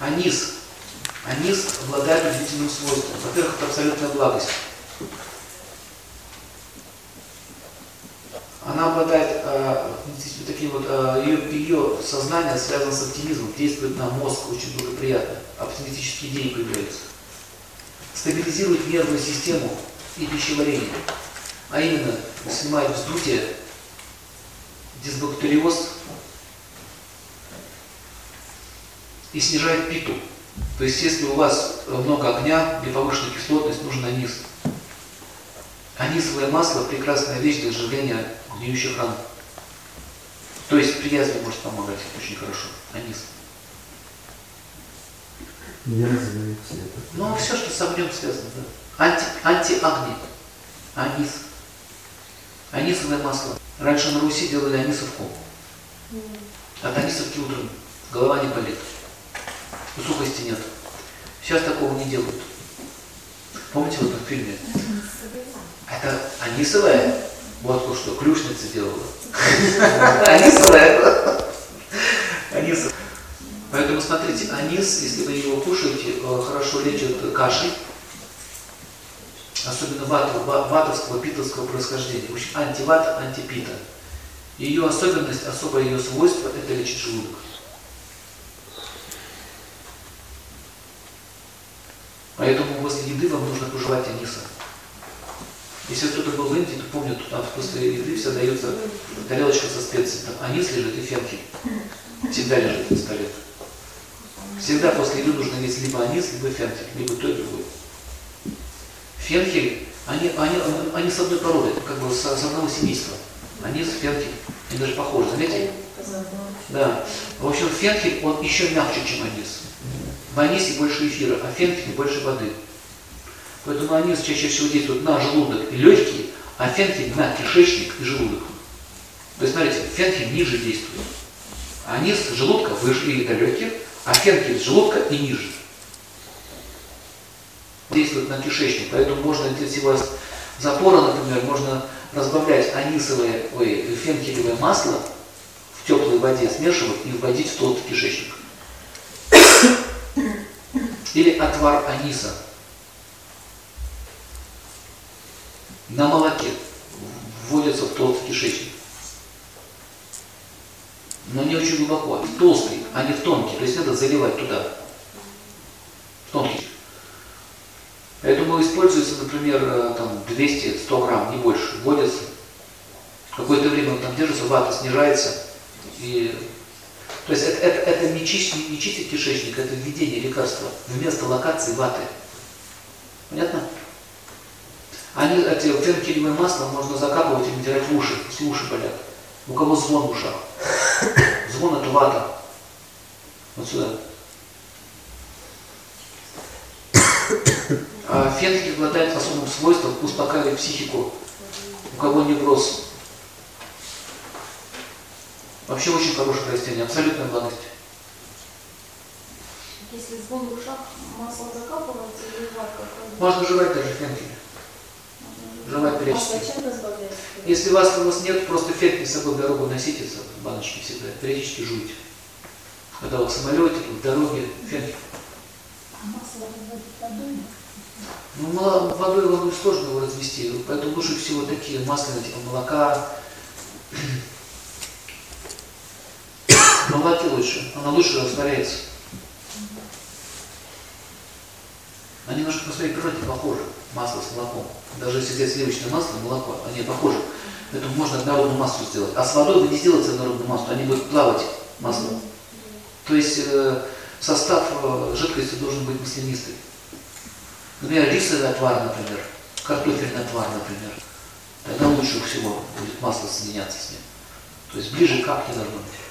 Анис. Анис обладает удивительным свойством. Во-первых, это абсолютная благость. Она обладает э, таким вот, э, ее, ее сознание связано с оптимизмом, действует на мозг очень благоприятно, оптимистические идеи появляются. Стабилизирует нервную систему и пищеварение. А именно, снимает вздутие, дисбактериоз и снижает питу. То есть, если у вас много огня или повышенная кислотность, нужен анис. Анисовое масло – прекрасная вещь для сжигания гниющих ран. То есть при язве может помогать очень хорошо. Анис. Язвы, это. Ну, все, что с огнем связано, да. Анти, антиагни. Анис. Анисовое масло. Раньше на Руси делали анисовку. От анисовки утром голова не болит. Сухости нет. Сейчас такого не делают. Помните в этом фильме? Это анисовая? Вот что, клюшница делала. Анисовая. Анис. Поэтому смотрите, анис, если вы его кушаете, э, хорошо лечит кашель, особенно ват, ватовского, питовского происхождения. В общем, антиват, антипита. Ее особенность, особое ее свойство – это лечить желудок. Поэтому возле еды вам нужно пожевать аниса. Если кто-то был в Индии, то помнит, там после еды все дается тарелочка со специями. Там анис лежит и фенхель. Всегда лежит на столе. Всегда после еды нужно есть либо анис, либо фенхель, либо то и другое. Фенхель, они, они, они с одной породы, как бы с, с одного семейства. Анис, фенхель, они даже похожи, заметили? Да. В общем, фенхель, он еще мягче, чем анис. В анисе больше эфира, а в фенхеле больше воды. Поэтому анис чаще всего действует на желудок и легкие, а фенхель на кишечник и желудок. То есть, смотрите, фенхель ниже действует. Анис желудка выше и до легких, а фенхель желудка и ниже. Действует на кишечник, поэтому можно, если у вас запора, например, можно разбавлять анисовое, ой, фенхелевое масло в теплой воде, смешивать и вводить в тот кишечник. Или отвар аниса. На молоке вводится в толстый кишечник. Но не очень глубоко, толстый, а не в тонкий. То есть надо заливать туда, в тонкий. Поэтому используется, например, там 200-100 грамм, не больше, вводится. Какое-то время он там держится, вата снижается. И... То есть это, это, это не, чистить, не чистить кишечник, это введение лекарства вместо локации ваты. Понятно? Они, эти фенкелевое масло можно закапывать и натирать в уши, если уши болят. У кого звон в ушах? Звон это вата. Вот сюда. А фенхель обладает особым свойством успокаивать психику. У кого невроз. Вообще очень хорошее растение, абсолютная благость. Если звон в ушах, масло закапывается или ватка? Можно жевать даже фенхель. Жевать А периодически. зачем разбавлять? Если вас, у вас нет, просто фенхель с собой дорогу носите, в баночке всегда, периодически жуйте. Когда вы в самолете, в дороге, фенхель. А масло разводить водой? Ну, мало- водой водой сложно его развести, поэтому лучше всего такие масляные, типа молока. Молоке лучше, оно лучше растворяется. Они немножко по своей природе похожи, масло с молоком. Даже если взять сливочное масло и молоко, они похожи. Поэтому можно однородную массу сделать. А с водой вы не сделаете однородную массу, они будут плавать маслом. То есть э, состав э, жидкости должен быть маслянистый. Например, рисовый отвар, например, картофельный отвар, например. Тогда лучше всего будет масло соединяться с ним. То есть ближе к капке должно быть.